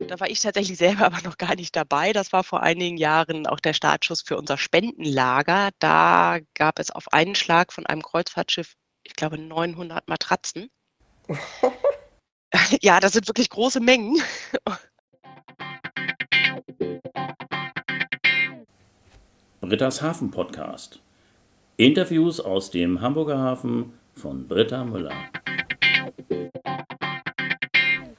da war ich tatsächlich selber aber noch gar nicht dabei. Das war vor einigen Jahren auch der Startschuss für unser Spendenlager. Da gab es auf einen Schlag von einem Kreuzfahrtschiff, ich glaube, 900 Matratzen. ja, das sind wirklich große Mengen. Britta's Hafen Podcast. Interviews aus dem Hamburger Hafen von Britta Müller.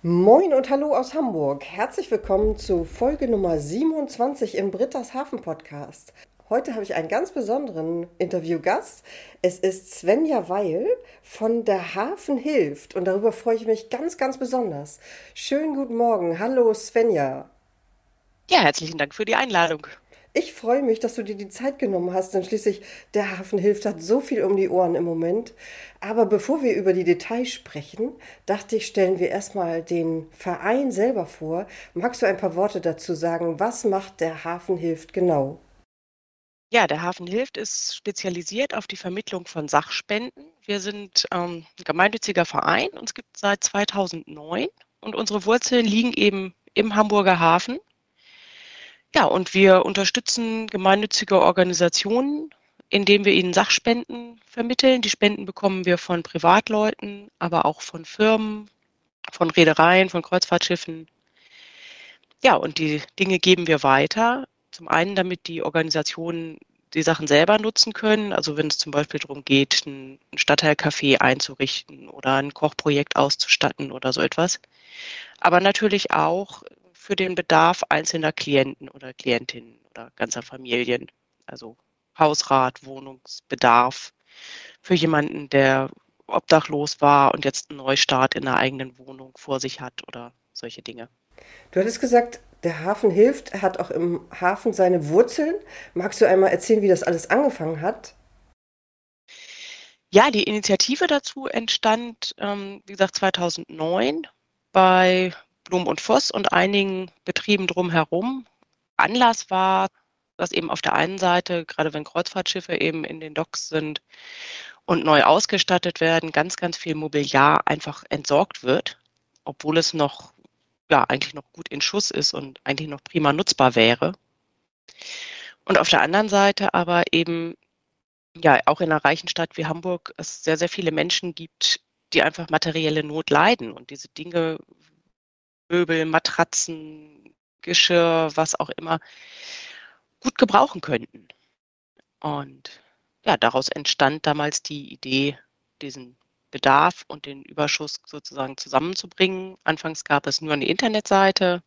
Moin und hallo aus Hamburg. Herzlich willkommen zu Folge Nummer 27 im Britta's Hafen Podcast. Heute habe ich einen ganz besonderen Interviewgast. Es ist Svenja Weil von der Hafen Hilft und darüber freue ich mich ganz, ganz besonders. Schönen guten Morgen. Hallo Svenja. Ja, herzlichen Dank für die Einladung. Ich freue mich, dass du dir die Zeit genommen hast, denn schließlich der Hafen hilft, hat so viel um die Ohren im Moment. Aber bevor wir über die Details sprechen, dachte ich, stellen wir erstmal den Verein selber vor. Magst du ein paar Worte dazu sagen? Was macht der Hafen hilft genau? Ja, der Hafen hilft ist spezialisiert auf die Vermittlung von Sachspenden. Wir sind ähm, ein gemeinnütziger Verein, gibt es seit 2009 und unsere Wurzeln liegen eben im Hamburger Hafen ja, und wir unterstützen gemeinnützige Organisationen, indem wir ihnen Sachspenden vermitteln. Die Spenden bekommen wir von Privatleuten, aber auch von Firmen, von Reedereien, von Kreuzfahrtschiffen. Ja, und die Dinge geben wir weiter. Zum einen, damit die Organisationen die Sachen selber nutzen können. Also wenn es zum Beispiel darum geht, ein Stadtteilcafé einzurichten oder ein Kochprojekt auszustatten oder so etwas. Aber natürlich auch für den Bedarf einzelner Klienten oder Klientinnen oder ganzer Familien. Also Hausrat, Wohnungsbedarf für jemanden, der obdachlos war und jetzt einen Neustart in der eigenen Wohnung vor sich hat oder solche Dinge. Du hattest gesagt, der Hafen hilft, er hat auch im Hafen seine Wurzeln. Magst du einmal erzählen, wie das alles angefangen hat? Ja, die Initiative dazu entstand, ähm, wie gesagt, 2009 bei Blum und Voss und einigen Betrieben drumherum. Anlass war, dass eben auf der einen Seite, gerade wenn Kreuzfahrtschiffe eben in den Docks sind und neu ausgestattet werden, ganz, ganz viel Mobiliar einfach entsorgt wird, obwohl es noch, ja, eigentlich noch gut in Schuss ist und eigentlich noch prima nutzbar wäre. Und auf der anderen Seite aber eben, ja, auch in einer reichen Stadt wie Hamburg es sehr, sehr viele Menschen gibt, die einfach materielle Not leiden und diese Dinge Möbel, Matratzen, Geschirr, was auch immer, gut gebrauchen könnten. Und ja, daraus entstand damals die Idee, diesen Bedarf und den Überschuss sozusagen zusammenzubringen. Anfangs gab es nur eine Internetseite.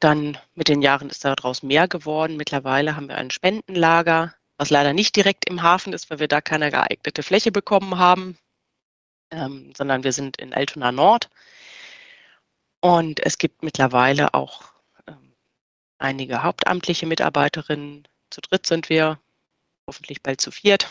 Dann mit den Jahren ist daraus mehr geworden. Mittlerweile haben wir ein Spendenlager, was leider nicht direkt im Hafen ist, weil wir da keine geeignete Fläche bekommen haben, ähm, sondern wir sind in Altona Nord. Und es gibt mittlerweile auch ähm, einige hauptamtliche Mitarbeiterinnen. Zu dritt sind wir, hoffentlich bald zu viert.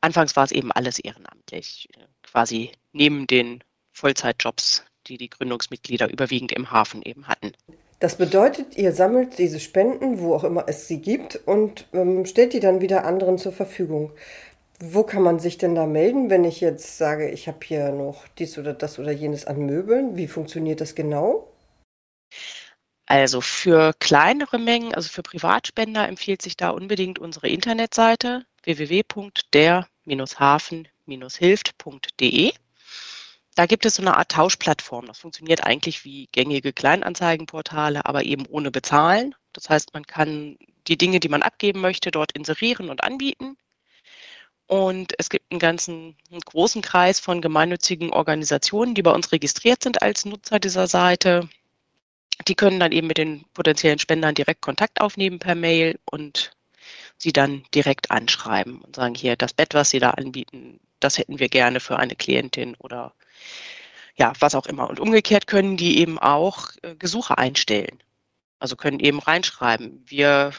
Anfangs war es eben alles ehrenamtlich, quasi neben den Vollzeitjobs, die die Gründungsmitglieder überwiegend im Hafen eben hatten. Das bedeutet, ihr sammelt diese Spenden, wo auch immer es sie gibt, und ähm, stellt die dann wieder anderen zur Verfügung. Wo kann man sich denn da melden, wenn ich jetzt sage, ich habe hier noch dies oder das oder jenes an Möbeln? Wie funktioniert das genau? Also für kleinere Mengen, also für Privatspender empfiehlt sich da unbedingt unsere Internetseite www.der-hafen-hilft.de. Da gibt es so eine Art Tauschplattform. Das funktioniert eigentlich wie gängige Kleinanzeigenportale, aber eben ohne Bezahlen. Das heißt, man kann die Dinge, die man abgeben möchte, dort inserieren und anbieten. Und es gibt einen ganzen einen großen Kreis von gemeinnützigen Organisationen, die bei uns registriert sind als Nutzer dieser Seite. Die können dann eben mit den potenziellen Spendern direkt Kontakt aufnehmen per Mail und sie dann direkt anschreiben und sagen, hier, das Bett, was Sie da anbieten, das hätten wir gerne für eine Klientin oder ja, was auch immer. Und umgekehrt können die eben auch äh, Gesuche einstellen. Also können eben reinschreiben, wir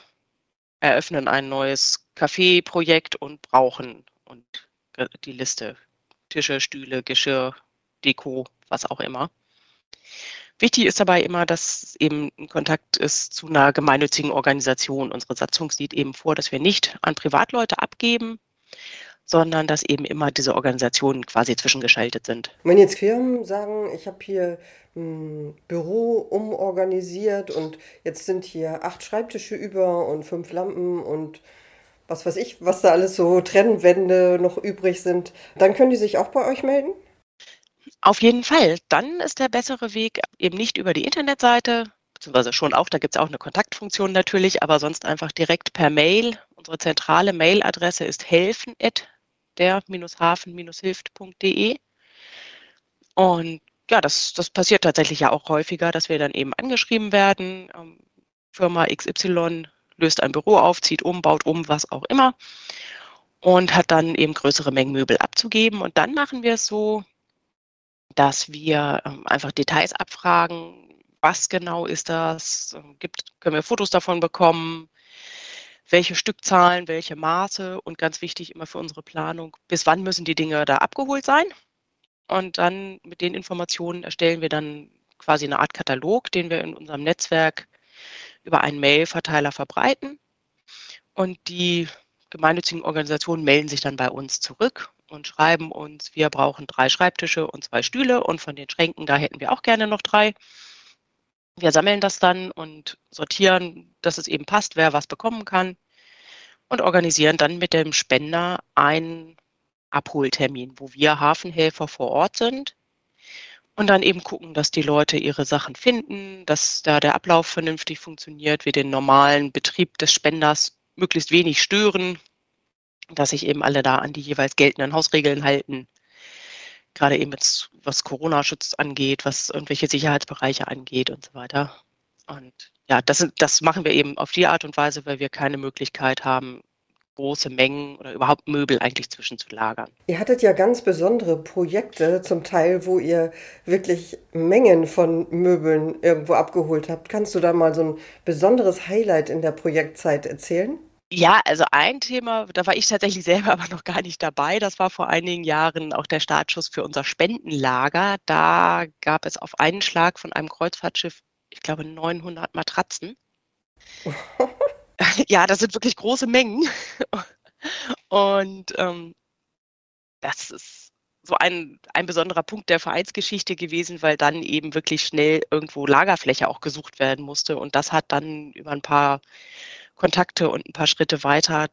eröffnen ein neues Kaffeeprojekt und brauchen und die Liste Tische, Stühle, Geschirr, Deko, was auch immer. Wichtig ist dabei immer, dass eben ein Kontakt ist zu einer gemeinnützigen Organisation. Unsere Satzung sieht eben vor, dass wir nicht an Privatleute abgeben, sondern dass eben immer diese Organisationen quasi zwischengeschaltet sind. Wenn jetzt Firmen sagen, ich habe hier ein Büro umorganisiert und jetzt sind hier acht Schreibtische über und fünf Lampen und was weiß ich, was da alles so Trennwände noch übrig sind, dann können die sich auch bei euch melden? Auf jeden Fall. Dann ist der bessere Weg eben nicht über die Internetseite, beziehungsweise schon auch, da gibt es auch eine Kontaktfunktion natürlich, aber sonst einfach direkt per Mail. Unsere zentrale Mailadresse ist helfen der-hafen-hilft.de. Und ja, das, das passiert tatsächlich ja auch häufiger, dass wir dann eben angeschrieben werden. Ähm, Firma XY löst ein Büro auf, zieht um, baut um, was auch immer. Und hat dann eben größere Mengen Möbel abzugeben. Und dann machen wir es so, dass wir ähm, einfach Details abfragen. Was genau ist das? Ähm, gibt, können wir Fotos davon bekommen? Welche Stückzahlen, welche Maße und ganz wichtig immer für unsere Planung, bis wann müssen die Dinge da abgeholt sein. Und dann mit den Informationen erstellen wir dann quasi eine Art Katalog, den wir in unserem Netzwerk über einen Mail-Verteiler verbreiten. Und die gemeinnützigen Organisationen melden sich dann bei uns zurück und schreiben uns, wir brauchen drei Schreibtische und zwei Stühle und von den Schränken, da hätten wir auch gerne noch drei. Wir sammeln das dann und sortieren, dass es eben passt, wer was bekommen kann und organisieren dann mit dem Spender einen Abholtermin, wo wir Hafenhelfer vor Ort sind und dann eben gucken, dass die Leute ihre Sachen finden, dass da der Ablauf vernünftig funktioniert, wir den normalen Betrieb des Spenders möglichst wenig stören, dass sich eben alle da an die jeweils geltenden Hausregeln halten gerade eben jetzt was Corona-Schutz angeht, was irgendwelche Sicherheitsbereiche angeht und so weiter. Und ja, das, das machen wir eben auf die Art und Weise, weil wir keine Möglichkeit haben, große Mengen oder überhaupt Möbel eigentlich zwischenzulagern. Ihr hattet ja ganz besondere Projekte, zum Teil, wo ihr wirklich Mengen von Möbeln irgendwo abgeholt habt. Kannst du da mal so ein besonderes Highlight in der Projektzeit erzählen? Ja, also ein Thema, da war ich tatsächlich selber aber noch gar nicht dabei. Das war vor einigen Jahren auch der Startschuss für unser Spendenlager. Da gab es auf einen Schlag von einem Kreuzfahrtschiff, ich glaube, 900 Matratzen. ja, das sind wirklich große Mengen. Und ähm, das ist so ein, ein besonderer Punkt der Vereinsgeschichte gewesen, weil dann eben wirklich schnell irgendwo Lagerfläche auch gesucht werden musste. Und das hat dann über ein paar Kontakte und ein paar Schritte weiter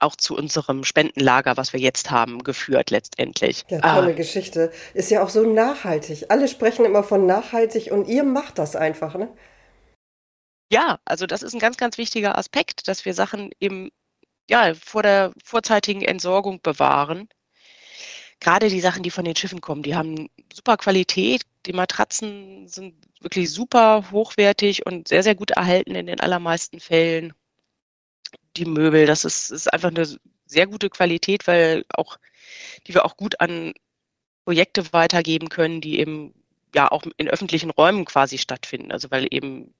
auch zu unserem Spendenlager, was wir jetzt haben, geführt letztendlich. Ja, tolle ah. Geschichte. Ist ja auch so nachhaltig. Alle sprechen immer von nachhaltig und ihr macht das einfach, ne? Ja, also das ist ein ganz, ganz wichtiger Aspekt, dass wir Sachen eben ja, vor der vorzeitigen Entsorgung bewahren. Gerade die Sachen, die von den Schiffen kommen, die haben super Qualität. Die Matratzen sind wirklich super hochwertig und sehr, sehr gut erhalten in den allermeisten Fällen die Möbel. Das ist, ist einfach eine sehr gute Qualität, weil auch, die wir auch gut an Projekte weitergeben können, die eben ja auch in öffentlichen Räumen quasi stattfinden. Also weil eben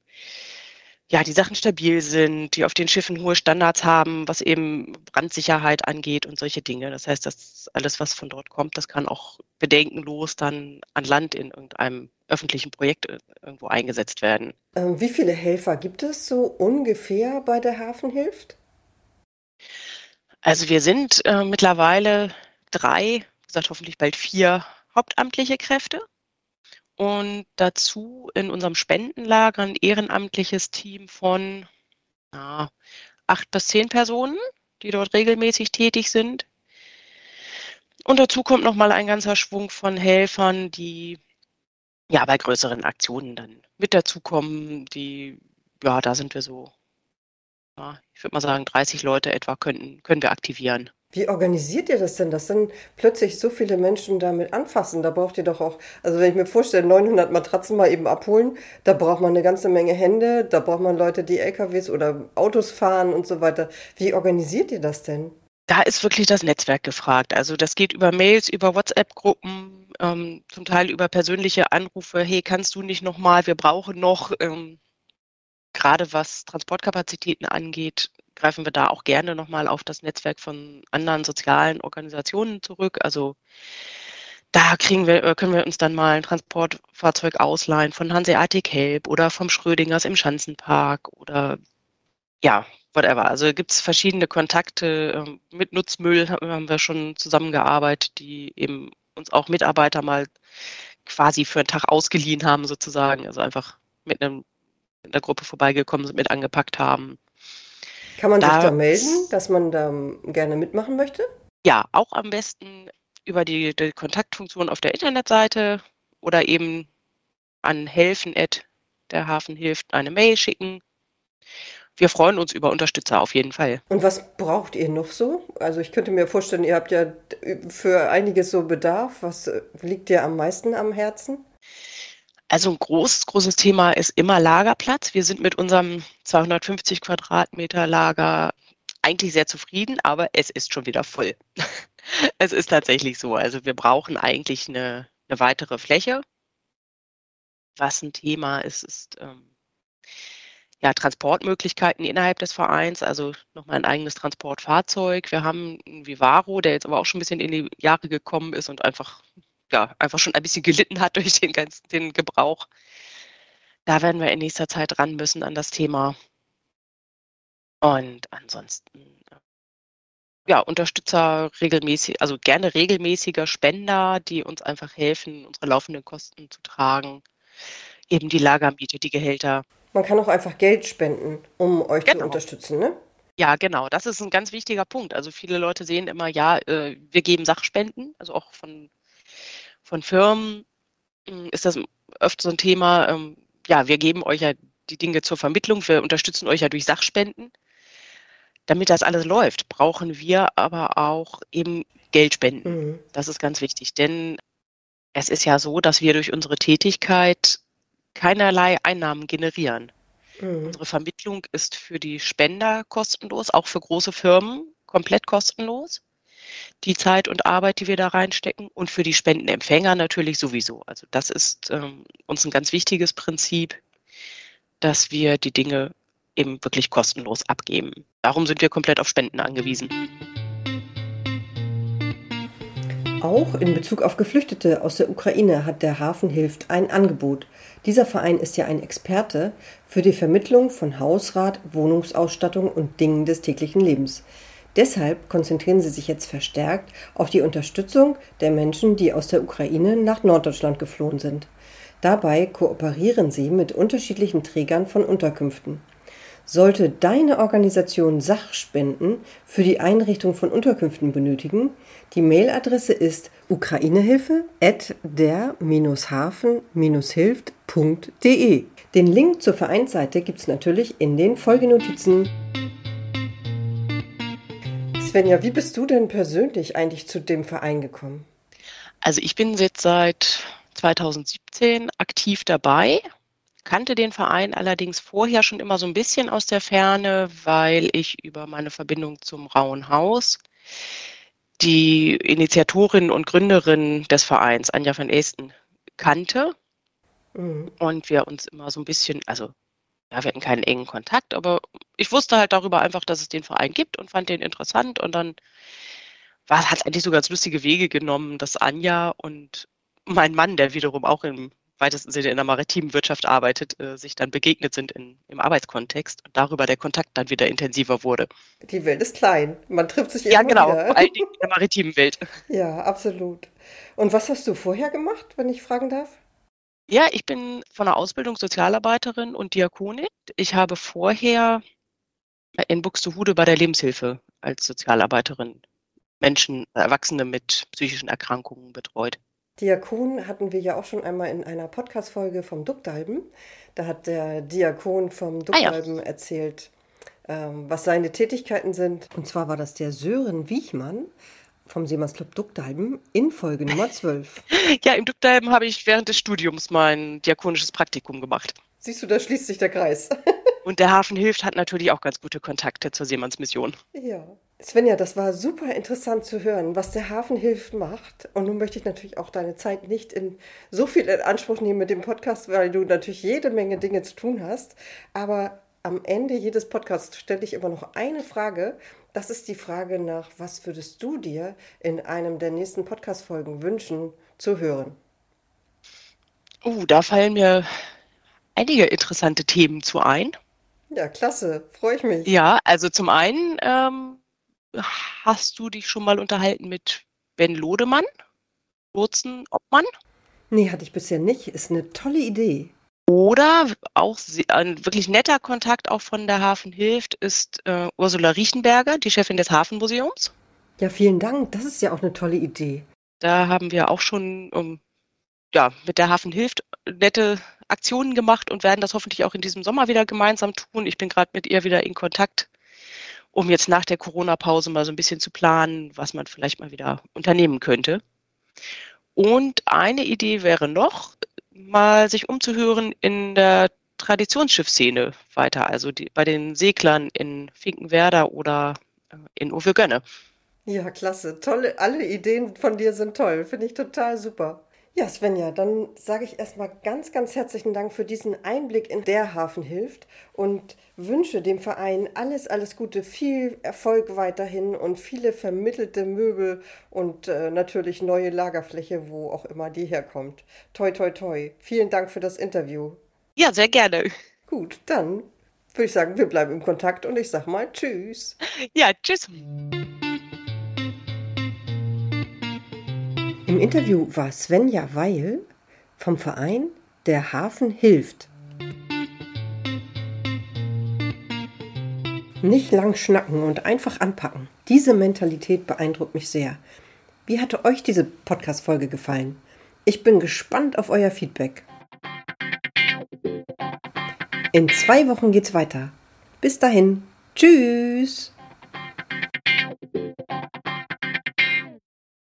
ja, die Sachen stabil sind, die auf den Schiffen hohe Standards haben, was eben Brandsicherheit angeht und solche Dinge. Das heißt, dass alles, was von dort kommt, das kann auch bedenkenlos dann an Land in irgendeinem öffentlichen Projekt äh, irgendwo eingesetzt werden. Ähm, wie viele Helfer gibt es so ungefähr bei der Hafenhilft? Also wir sind äh, mittlerweile drei, gesagt hoffentlich bald vier hauptamtliche Kräfte und dazu in unserem Spendenlager ein ehrenamtliches Team von ja, acht bis zehn Personen, die dort regelmäßig tätig sind. Und dazu kommt nochmal ein ganzer Schwung von Helfern, die ja bei größeren Aktionen dann mit dazukommen. Die, ja, da sind wir so ich würde mal sagen, 30 Leute etwa können, können wir aktivieren. Wie organisiert ihr das denn, dass dann plötzlich so viele Menschen damit anfassen? Da braucht ihr doch auch, also wenn ich mir vorstelle, 900 Matratzen mal eben abholen, da braucht man eine ganze Menge Hände, da braucht man Leute, die LKWs oder Autos fahren und so weiter. Wie organisiert ihr das denn? Da ist wirklich das Netzwerk gefragt. Also das geht über Mails, über WhatsApp-Gruppen, ähm, zum Teil über persönliche Anrufe. Hey, kannst du nicht nochmal? Wir brauchen noch. Ähm, gerade was Transportkapazitäten angeht, greifen wir da auch gerne nochmal auf das Netzwerk von anderen sozialen Organisationen zurück. Also da kriegen wir, äh, können wir uns dann mal ein Transportfahrzeug ausleihen von Hanseatic Help oder vom Schrödingers im Schanzenpark oder ja, whatever. Also gibt es verschiedene Kontakte. Ähm, mit Nutzmüll haben wir schon zusammengearbeitet, die eben uns auch Mitarbeiter mal quasi für einen Tag ausgeliehen haben, sozusagen. Also einfach mit, einem, mit einer Gruppe vorbeigekommen sind, mit angepackt haben. Kann man da, sich da melden, dass man da gerne mitmachen möchte? Ja, auch am besten über die, die Kontaktfunktion auf der Internetseite oder eben an helfen der Hafen hilft eine Mail schicken. Wir freuen uns über Unterstützer auf jeden Fall. Und was braucht ihr noch so? Also ich könnte mir vorstellen, ihr habt ja für einiges so Bedarf. Was liegt dir am meisten am Herzen? Also ein großes, großes Thema ist immer Lagerplatz. Wir sind mit unserem 250 Quadratmeter Lager eigentlich sehr zufrieden, aber es ist schon wieder voll. es ist tatsächlich so. Also wir brauchen eigentlich eine, eine weitere Fläche. Was ein Thema ist, ist ähm, ja, Transportmöglichkeiten innerhalb des Vereins, also nochmal ein eigenes Transportfahrzeug. Wir haben einen Vivaro, der jetzt aber auch schon ein bisschen in die Jahre gekommen ist und einfach, ja, einfach schon ein bisschen gelitten hat durch den ganzen den Gebrauch. Da werden wir in nächster Zeit ran müssen an das Thema. Und ansonsten, ja, Unterstützer regelmäßig, also gerne regelmäßiger Spender, die uns einfach helfen, unsere laufenden Kosten zu tragen. Eben die Lagermiete, die Gehälter. Man kann auch einfach Geld spenden, um euch genau. zu unterstützen, ne? Ja, genau. Das ist ein ganz wichtiger Punkt. Also viele Leute sehen immer, ja, äh, wir geben Sachspenden, also auch von, von Firmen hm, ist das öfter so ein Thema. Ähm, ja, wir geben euch ja die Dinge zur Vermittlung, wir unterstützen euch ja durch Sachspenden. Damit das alles läuft, brauchen wir aber auch eben Geldspenden. Mhm. Das ist ganz wichtig, denn es ist ja so, dass wir durch unsere Tätigkeit keinerlei Einnahmen generieren. Mhm. Unsere Vermittlung ist für die Spender kostenlos, auch für große Firmen komplett kostenlos. Die Zeit und Arbeit, die wir da reinstecken und für die Spendenempfänger natürlich sowieso. Also das ist ähm, uns ein ganz wichtiges Prinzip, dass wir die Dinge eben wirklich kostenlos abgeben. Darum sind wir komplett auf Spenden angewiesen. Auch in Bezug auf Geflüchtete aus der Ukraine hat der Hafen Hilft ein Angebot. Dieser Verein ist ja ein Experte für die Vermittlung von Hausrat, Wohnungsausstattung und Dingen des täglichen Lebens. Deshalb konzentrieren sie sich jetzt verstärkt auf die Unterstützung der Menschen, die aus der Ukraine nach Norddeutschland geflohen sind. Dabei kooperieren sie mit unterschiedlichen Trägern von Unterkünften. Sollte deine Organisation Sachspenden für die Einrichtung von Unterkünften benötigen, die Mailadresse ist ukrainehilfe at der-hafen-hilft.de. Den Link zur Vereinsseite gibt es natürlich in den Folgenotizen. Svenja, wie bist du denn persönlich eigentlich zu dem Verein gekommen? Also ich bin jetzt seit 2017 aktiv dabei kannte den Verein allerdings vorher schon immer so ein bisschen aus der Ferne, weil ich über meine Verbindung zum Rauen Haus die Initiatorin und Gründerin des Vereins, Anja van Esten, kannte. Mhm. Und wir uns immer so ein bisschen, also ja, wir hatten keinen engen Kontakt, aber ich wusste halt darüber einfach, dass es den Verein gibt und fand den interessant. Und dann hat es eigentlich so ganz lustige Wege genommen, dass Anja und mein Mann, der wiederum auch im weitesten Sinne in der maritimen Wirtschaft arbeitet, äh, sich dann begegnet sind in, im Arbeitskontext und darüber der Kontakt dann wieder intensiver wurde. Die Welt ist klein. Man trifft sich immer Ja, genau, wieder. vor allen Dingen in der maritimen Welt. Ja, absolut. Und was hast du vorher gemacht, wenn ich fragen darf? Ja, ich bin von der Ausbildung Sozialarbeiterin und Diakonin. Ich habe vorher in Buxtehude bei der Lebenshilfe als Sozialarbeiterin Menschen, Erwachsene mit psychischen Erkrankungen betreut. Diakon hatten wir ja auch schon einmal in einer Podcast-Folge vom Duckdalben. Da hat der Diakon vom Duckdalben ah, ja. erzählt, ähm, was seine Tätigkeiten sind. Und zwar war das der Sören Wiechmann vom Seemannsclub Duckdalben in Folge Nummer 12. ja, im Duckdalben habe ich während des Studiums mein diakonisches Praktikum gemacht. Siehst du, da schließt sich der Kreis. Und der Hafen hilft hat natürlich auch ganz gute Kontakte zur Seemannsmission. Ja. Svenja, das war super interessant zu hören, was der Hafen hilft macht. Und nun möchte ich natürlich auch deine Zeit nicht in so viel in Anspruch nehmen mit dem Podcast, weil du natürlich jede Menge Dinge zu tun hast. Aber am Ende jedes Podcasts stelle ich immer noch eine Frage. Das ist die Frage nach, was würdest du dir in einem der nächsten Podcast-Folgen wünschen zu hören? Oh, da fallen mir einige interessante Themen zu ein. Ja, klasse, freue ich mich. Ja, also zum einen ähm, hast du dich schon mal unterhalten mit Ben Lodemann, Lotsen Obmann? Nee, hatte ich bisher nicht. Ist eine tolle Idee. Oder auch ein wirklich netter Kontakt auch von der Hafen hilft, ist äh, Ursula Riechenberger, die Chefin des Hafenmuseums. Ja, vielen Dank. Das ist ja auch eine tolle Idee. Da haben wir auch schon um, ja, mit der Hafen hilft nette Aktionen gemacht und werden das hoffentlich auch in diesem Sommer wieder gemeinsam tun. Ich bin gerade mit ihr wieder in Kontakt, um jetzt nach der Corona-Pause mal so ein bisschen zu planen, was man vielleicht mal wieder unternehmen könnte. Und eine Idee wäre noch, mal sich umzuhören in der Traditionsschiffsszene weiter, also die, bei den Seglern in Finkenwerder oder äh, in Uwe Gönne. Ja, klasse. Tolle, alle Ideen von dir sind toll. Finde ich total super. Ja, Svenja, dann sage ich erstmal ganz, ganz herzlichen Dank für diesen Einblick in der Hafen hilft und wünsche dem Verein alles, alles Gute, viel Erfolg weiterhin und viele vermittelte Möbel und äh, natürlich neue Lagerfläche, wo auch immer die herkommt. Toi, toi, toi. Vielen Dank für das Interview. Ja, sehr gerne. Gut, dann würde ich sagen, wir bleiben im Kontakt und ich sage mal Tschüss. Ja, tschüss. Im Interview war Svenja Weil vom Verein Der Hafen hilft. Nicht lang schnacken und einfach anpacken. Diese Mentalität beeindruckt mich sehr. Wie hatte euch diese Podcast-Folge gefallen? Ich bin gespannt auf euer Feedback. In zwei Wochen geht's weiter. Bis dahin. Tschüss.